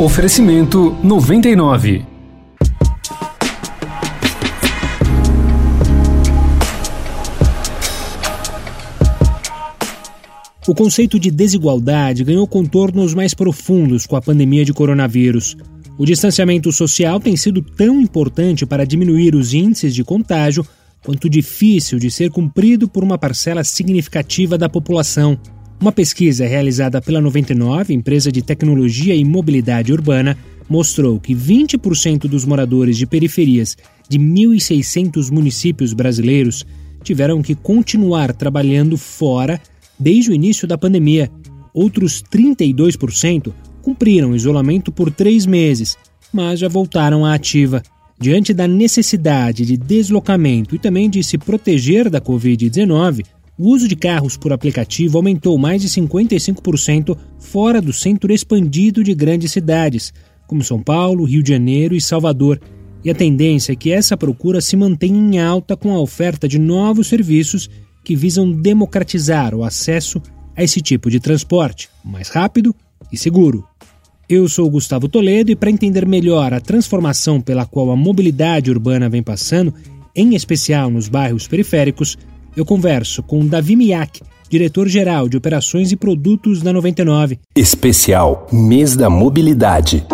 Oferecimento 99. O conceito de desigualdade ganhou contornos mais profundos com a pandemia de coronavírus. O distanciamento social tem sido tão importante para diminuir os índices de contágio quanto difícil de ser cumprido por uma parcela significativa da população. Uma pesquisa realizada pela 99, empresa de tecnologia e mobilidade urbana, mostrou que 20% dos moradores de periferias de 1.600 municípios brasileiros tiveram que continuar trabalhando fora desde o início da pandemia. Outros 32% cumpriram isolamento por três meses, mas já voltaram à ativa. Diante da necessidade de deslocamento e também de se proteger da Covid-19, o uso de carros por aplicativo aumentou mais de 55% fora do centro expandido de grandes cidades, como São Paulo, Rio de Janeiro e Salvador. E a tendência é que essa procura se mantenha em alta com a oferta de novos serviços que visam democratizar o acesso a esse tipo de transporte, mais rápido e seguro. Eu sou Gustavo Toledo e para entender melhor a transformação pela qual a mobilidade urbana vem passando, em especial nos bairros periféricos, eu converso com Davi Miak, diretor-geral de Operações e Produtos da 99. Especial Mês da Mobilidade.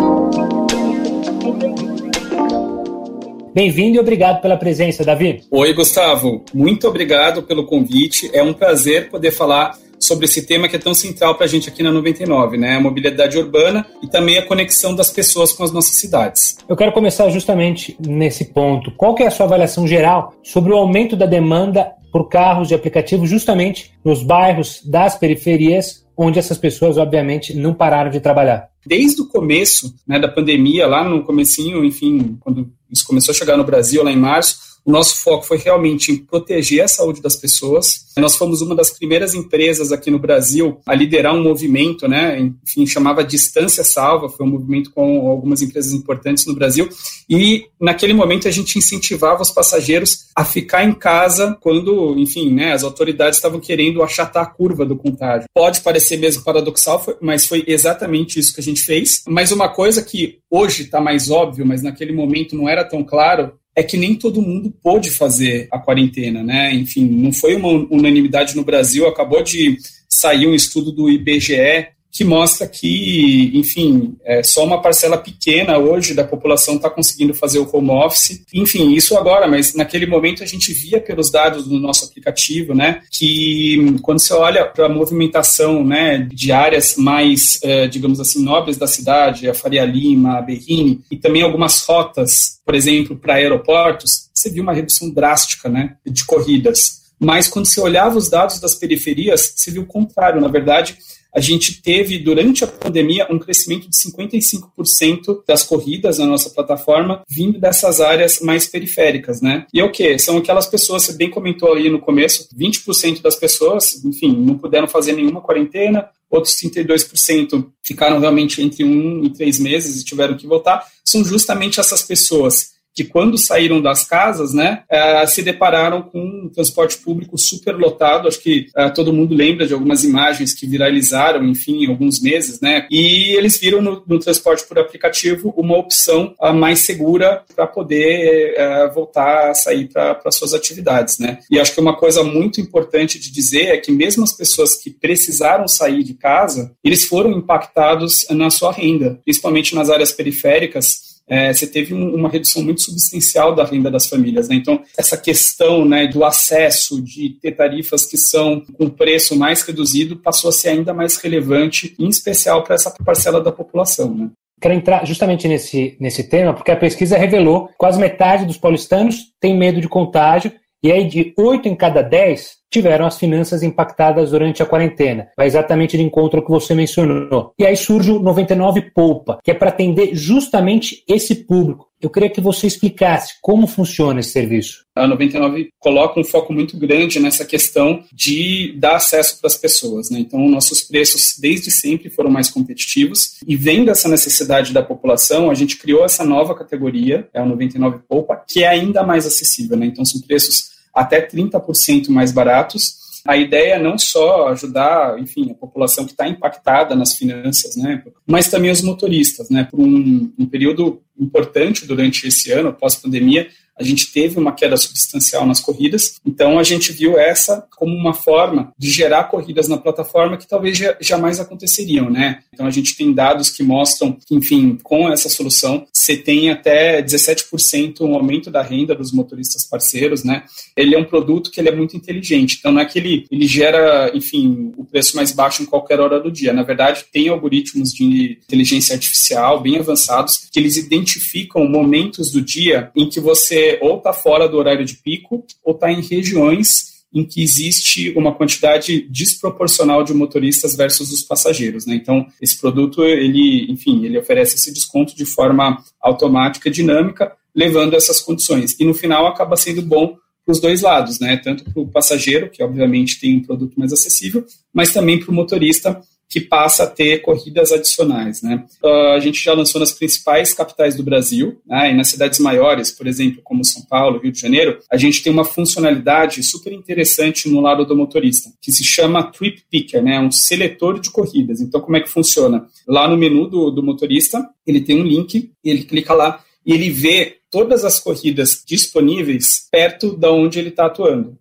Bem-vindo e obrigado pela presença, Davi. Oi, Gustavo. Muito obrigado pelo convite. É um prazer poder falar sobre esse tema que é tão central para a gente aqui na 99, né? A mobilidade urbana e também a conexão das pessoas com as nossas cidades. Eu quero começar justamente nesse ponto. Qual que é a sua avaliação geral sobre o aumento da demanda por carros de aplicativo justamente nos bairros das periferias, onde essas pessoas, obviamente, não pararam de trabalhar. Desde o começo né, da pandemia, lá no comecinho, enfim, quando isso começou a chegar no Brasil, lá em março, o nosso foco foi realmente em proteger a saúde das pessoas. Nós fomos uma das primeiras empresas aqui no Brasil a liderar um movimento, né? Enfim, chamava Distância Salva, foi um movimento com algumas empresas importantes no Brasil. E naquele momento a gente incentivava os passageiros a ficar em casa quando, enfim, né, as autoridades estavam querendo achatar a curva do contágio. Pode parecer mesmo paradoxal, mas foi exatamente isso que a gente fez. Mas uma coisa que hoje está mais óbvio, mas naquele momento não era tão claro, é que nem todo mundo pôde fazer a quarentena, né? Enfim, não foi uma unanimidade no Brasil. Acabou de sair um estudo do IBGE que mostra que, enfim, é, só uma parcela pequena hoje da população está conseguindo fazer o home office. Enfim, isso agora, mas naquele momento a gente via pelos dados do nosso aplicativo, né, que quando você olha para a movimentação, né, de áreas mais, é, digamos assim, nobres da cidade, a Faria Lima, a Berrini, e também algumas rotas, por exemplo, para aeroportos, você viu uma redução drástica, né, de corridas. Mas quando você olhava os dados das periferias, você viu o contrário. Na verdade, a gente teve, durante a pandemia, um crescimento de 55% das corridas na nossa plataforma vindo dessas áreas mais periféricas, né? E é o que? São aquelas pessoas, você bem comentou ali no começo, 20% das pessoas, enfim, não puderam fazer nenhuma quarentena, outros 32% ficaram realmente entre um e três meses e tiveram que voltar, são justamente essas pessoas que quando saíram das casas, né, uh, se depararam com um transporte público superlotado. Acho que uh, todo mundo lembra de algumas imagens que viralizaram, enfim, em alguns meses, né? E eles viram no, no transporte por aplicativo uma opção uh, mais segura para poder voltar a sair para suas atividades, né? E acho que uma coisa muito importante de dizer é que mesmo as pessoas que precisaram sair de casa, eles foram impactados na sua renda, principalmente nas áreas periféricas é, você teve um, uma redução muito substancial da renda das famílias. Né? Então, essa questão né, do acesso, de ter tarifas que são com preço mais reduzido, passou a ser ainda mais relevante, em especial para essa parcela da população. Né? Quero entrar justamente nesse, nesse tema, porque a pesquisa revelou que quase metade dos paulistanos tem medo de contágio, e aí de 8 em cada 10 tiveram as finanças impactadas durante a quarentena. Vai exatamente de encontro ao que você mencionou. E aí surge o 99 Poupa, que é para atender justamente esse público. Eu queria que você explicasse como funciona esse serviço. A 99 coloca um foco muito grande nessa questão de dar acesso para as pessoas. Né? Então, nossos preços desde sempre foram mais competitivos e vendo essa necessidade da população, a gente criou essa nova categoria, é a 99 Poupa, que é ainda mais acessível. Né? Então, são preços até 30% mais baratos. A ideia é não só ajudar, enfim, a população que está impactada nas finanças, né, mas também os motoristas, né, por um, um período importante durante esse ano, pós-pandemia, a gente teve uma queda substancial nas corridas, então a gente viu essa como uma forma de gerar corridas na plataforma que talvez jamais aconteceriam, né? Então a gente tem dados que mostram que, enfim, com essa solução, você tem até 17% um aumento da renda dos motoristas parceiros, né? Ele é um produto que ele é muito inteligente, então não é que ele, ele gera, enfim, o preço mais baixo em qualquer hora do dia. Na verdade, tem algoritmos de inteligência artificial bem avançados que eles identificam momentos do dia em que você ou está fora do horário de pico ou está em regiões em que existe uma quantidade desproporcional de motoristas versus os passageiros, né? Então, esse produto, ele, enfim, ele oferece esse desconto de forma automática, dinâmica, levando essas condições. E no final acaba sendo bom para os dois lados, né? Tanto para o passageiro, que obviamente tem um produto mais acessível, mas também para o motorista, que passa a ter corridas adicionais. Né? Uh, a gente já lançou nas principais capitais do Brasil, né? e nas cidades maiores, por exemplo, como São Paulo, Rio de Janeiro, a gente tem uma funcionalidade super interessante no lado do motorista, que se chama Trip Picker, né? um seletor de corridas. Então, como é que funciona? Lá no menu do, do motorista, ele tem um link, ele clica lá e ele vê todas as corridas disponíveis perto da onde ele está atuando.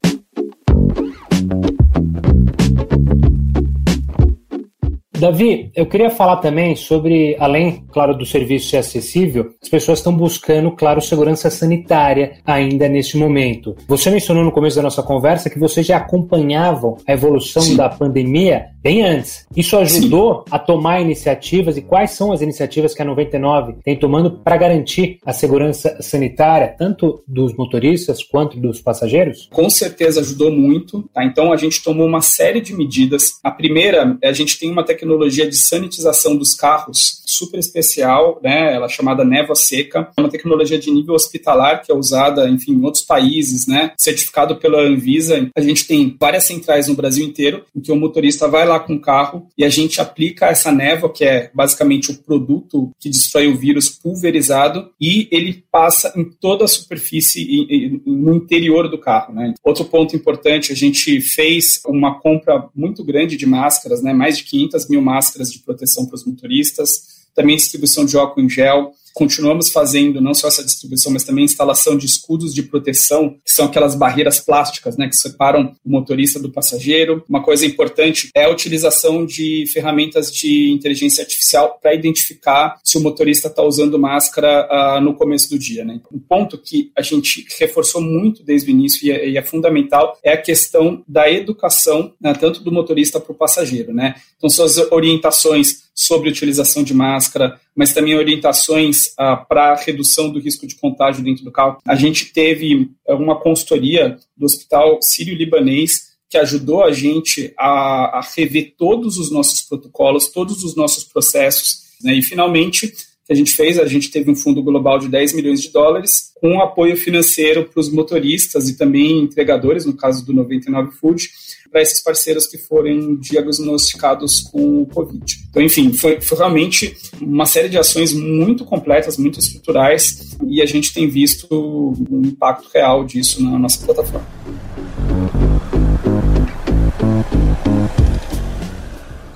Davi, eu queria falar também sobre, além, claro, do serviço ser acessível, as pessoas estão buscando, claro, segurança sanitária ainda neste momento. Você mencionou no começo da nossa conversa que vocês já acompanhavam a evolução Sim. da pandemia bem antes. Isso ajudou Sim. a tomar iniciativas e quais são as iniciativas que a 99 tem tomando para garantir a segurança sanitária, tanto dos motoristas quanto dos passageiros? Com certeza ajudou muito. Tá? Então a gente tomou uma série de medidas. A primeira, a gente tem uma tecnologia tecnologia de sanitização dos carros super especial, né? Ela é chamada névoa seca. É uma tecnologia de nível hospitalar que é usada, enfim, em outros países, né? Certificado pela Anvisa. A gente tem várias centrais no Brasil inteiro em que o motorista vai lá com o carro e a gente aplica essa névoa, que é basicamente o produto que destrói o vírus pulverizado, e ele passa em toda a superfície no interior do carro, né? Outro ponto importante, a gente fez uma compra muito grande de máscaras, né? Mais de 500 mil máscaras de proteção para os motoristas também distribuição de álcool em gel. Continuamos fazendo não só essa distribuição, mas também instalação de escudos de proteção, que são aquelas barreiras plásticas né, que separam o motorista do passageiro. Uma coisa importante é a utilização de ferramentas de inteligência artificial para identificar se o motorista está usando máscara uh, no começo do dia. Né? Um ponto que a gente reforçou muito desde o início e é, e é fundamental é a questão da educação, né, tanto do motorista para o passageiro. Né? Então, suas orientações sobre utilização de máscara, mas também orientações ah, para redução do risco de contágio dentro do carro. A gente teve eh, uma consultoria do Hospital Sírio-Libanês que ajudou a gente a, a, rever todos os nossos protocolos, todos os nossos processos. Né? E, finalmente, que a gente fez, a gente teve um fundo global de 10 milhões de dólares, com apoio financeiro para os motoristas e também entregadores, no caso do 99 Food, para esses parceiros que forem diagnosticados com o Covid. Então, enfim, foi, foi realmente uma série de ações muito completas, muito estruturais, e a gente tem visto o impacto real disso na nossa plataforma.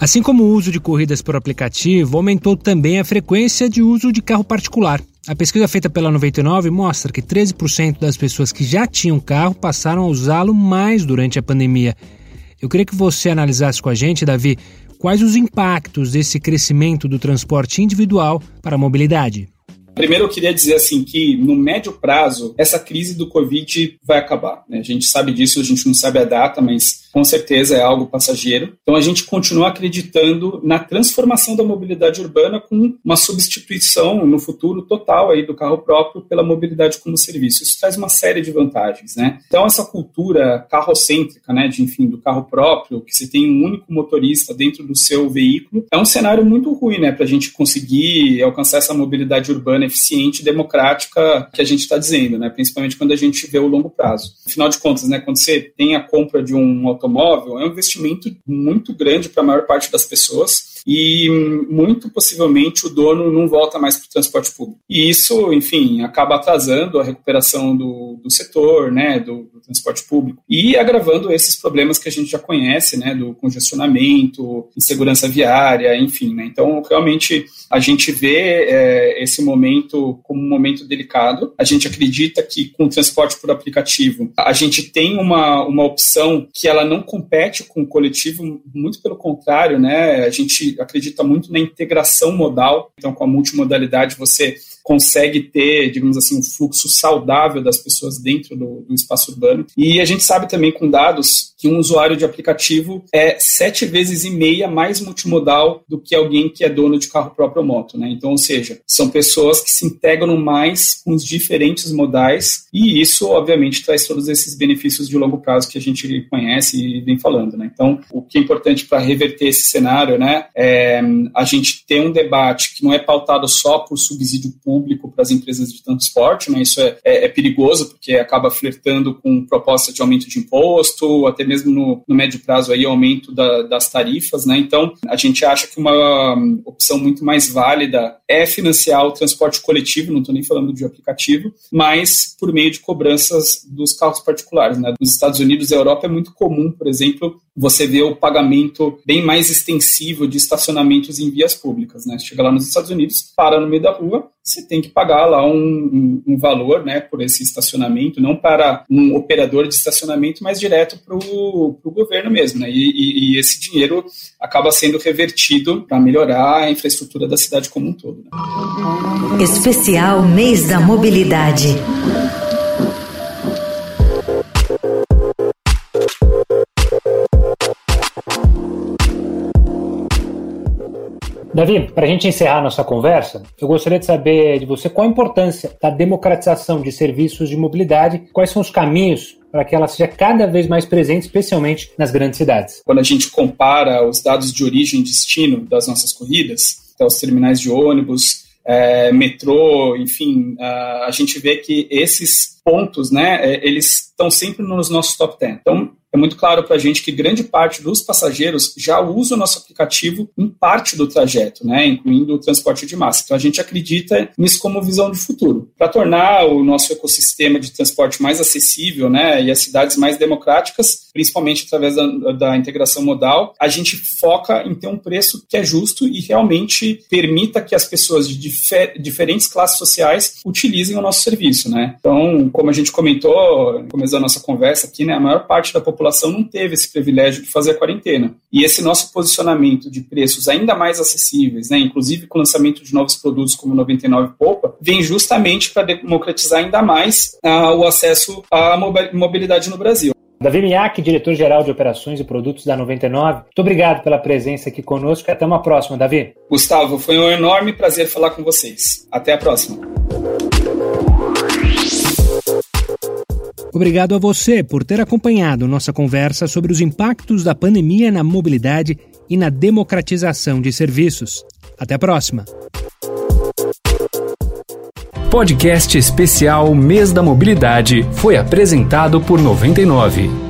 Assim como o uso de corridas por aplicativo, aumentou também a frequência de uso de carro particular. A pesquisa feita pela 99 mostra que 13% das pessoas que já tinham carro passaram a usá-lo mais durante a pandemia. Eu queria que você analisasse com a gente, Davi, quais os impactos desse crescimento do transporte individual para a mobilidade. Primeiro, eu queria dizer assim que no médio prazo essa crise do Covid vai acabar. Né? A gente sabe disso, a gente não sabe a data, mas com certeza é algo passageiro. Então a gente continua acreditando na transformação da mobilidade urbana com uma substituição no futuro total aí do carro próprio pela mobilidade como serviço. Isso traz uma série de vantagens, né? Então essa cultura carrocêntrica, né, de enfim, do carro próprio, que você tem um único motorista dentro do seu veículo, é um cenário muito ruim, né, para a gente conseguir alcançar essa mobilidade urbana eficiente e democrática que a gente está dizendo, né? Principalmente quando a gente vê o longo prazo. Afinal de contas, né, quando você tem a compra de um automóvel, é um investimento muito grande para a maior parte das pessoas e muito possivelmente o dono não volta mais para o transporte público. E isso, enfim, acaba atrasando a recuperação do, do setor, né, do, do, transporte público e agravando esses problemas que a gente já conhece, né, do congestionamento, insegurança viária, enfim, né. Então, realmente, a gente vê é, esse momento como um momento delicado. A gente acredita que com o transporte por aplicativo, a gente tem uma, uma opção que ela não compete com o coletivo, muito pelo contrário, né? A gente acredita muito na integração modal. Então, com a multimodalidade, você consegue ter, digamos assim, um fluxo saudável das pessoas dentro do, do, espaço urbano. E a gente sabe também com dados que um usuário de aplicativo é sete vezes e meia mais multimodal do que alguém que é dono de carro próprio ou moto, né? Então, ou seja, são pessoas que se integram mais com os diferentes modais e isso, obviamente, traz todos esses benefícios de longo prazo que a gente conhece e vem falando, né? Então, o que é importante para reverter esse cenário, né, é a gente ter um debate que não é pautado só por subsídio público público para as empresas de transporte, né? Isso é, é, é, perigoso porque acaba flertando com proposta de aumento de imposto, até mesmo no, no médio prazo aí aumento da, das tarifas, né? Então a gente acha que uma hum, opção muito mais válida é financiar o transporte coletivo, não estou nem falando de aplicativo, mas por meio de cobranças dos carros particulares, né? Nos Estados Unidos e Europa é muito comum, por exemplo, você vê o pagamento bem mais extensivo de estacionamentos em vias públicas. Né? Você chega lá nos Estados Unidos, para no meio da rua, você tem que pagar lá um, um, um valor né, por esse estacionamento, não para um operador de estacionamento, mas direto para o governo mesmo. Né? E, e, e, esse dinheiro acaba sendo revertido para melhorar a infraestrutura da cidade como um todo. Né? Especial Mês da Mobilidade. Davi, para a gente encerrar nossa conversa, eu gostaria de saber de você qual a importância da democratização de serviços de mobilidade, quais são os caminhos para que ela seja cada vez mais presente, especialmente nas grandes cidades. Quando a gente compara os dados de origem e destino das nossas corridas, então os terminais de ônibus, é, metrô, enfim, a gente vê que esses pontos, né, é, eles estão sempre nos nossos top 10. Então, é muito claro para a gente que grande parte dos passageiros já usa o nosso aplicativo em parte do trajeto, né, incluindo o transporte de massa. Então a gente acredita nisso como visão de futuro. Para tornar o nosso ecossistema de transporte mais acessível né, e as cidades mais democráticas, principalmente através da, da integração modal, a gente foca em ter um preço que é justo e realmente permita que as pessoas de difer diferentes classes sociais utilizem o nosso serviço. Né? Então, como a gente comentou no começo da nossa conversa aqui, né, a maior parte da população não teve esse privilégio de fazer a quarentena. E esse nosso posicionamento de preços ainda mais acessíveis, né, inclusive com o lançamento de novos produtos como 99 Poupa, vem justamente para democratizar ainda mais uh, o acesso à mobilidade no Brasil. Davi Miak, diretor-geral de operações e produtos da 99. Muito obrigado pela presença aqui conosco e até uma próxima, Davi. Gustavo, foi um enorme prazer falar com vocês. Até a próxima. Obrigado a você por ter acompanhado nossa conversa sobre os impactos da pandemia na mobilidade e na democratização de serviços. Até a próxima. Podcast especial Mês da Mobilidade foi apresentado por 99.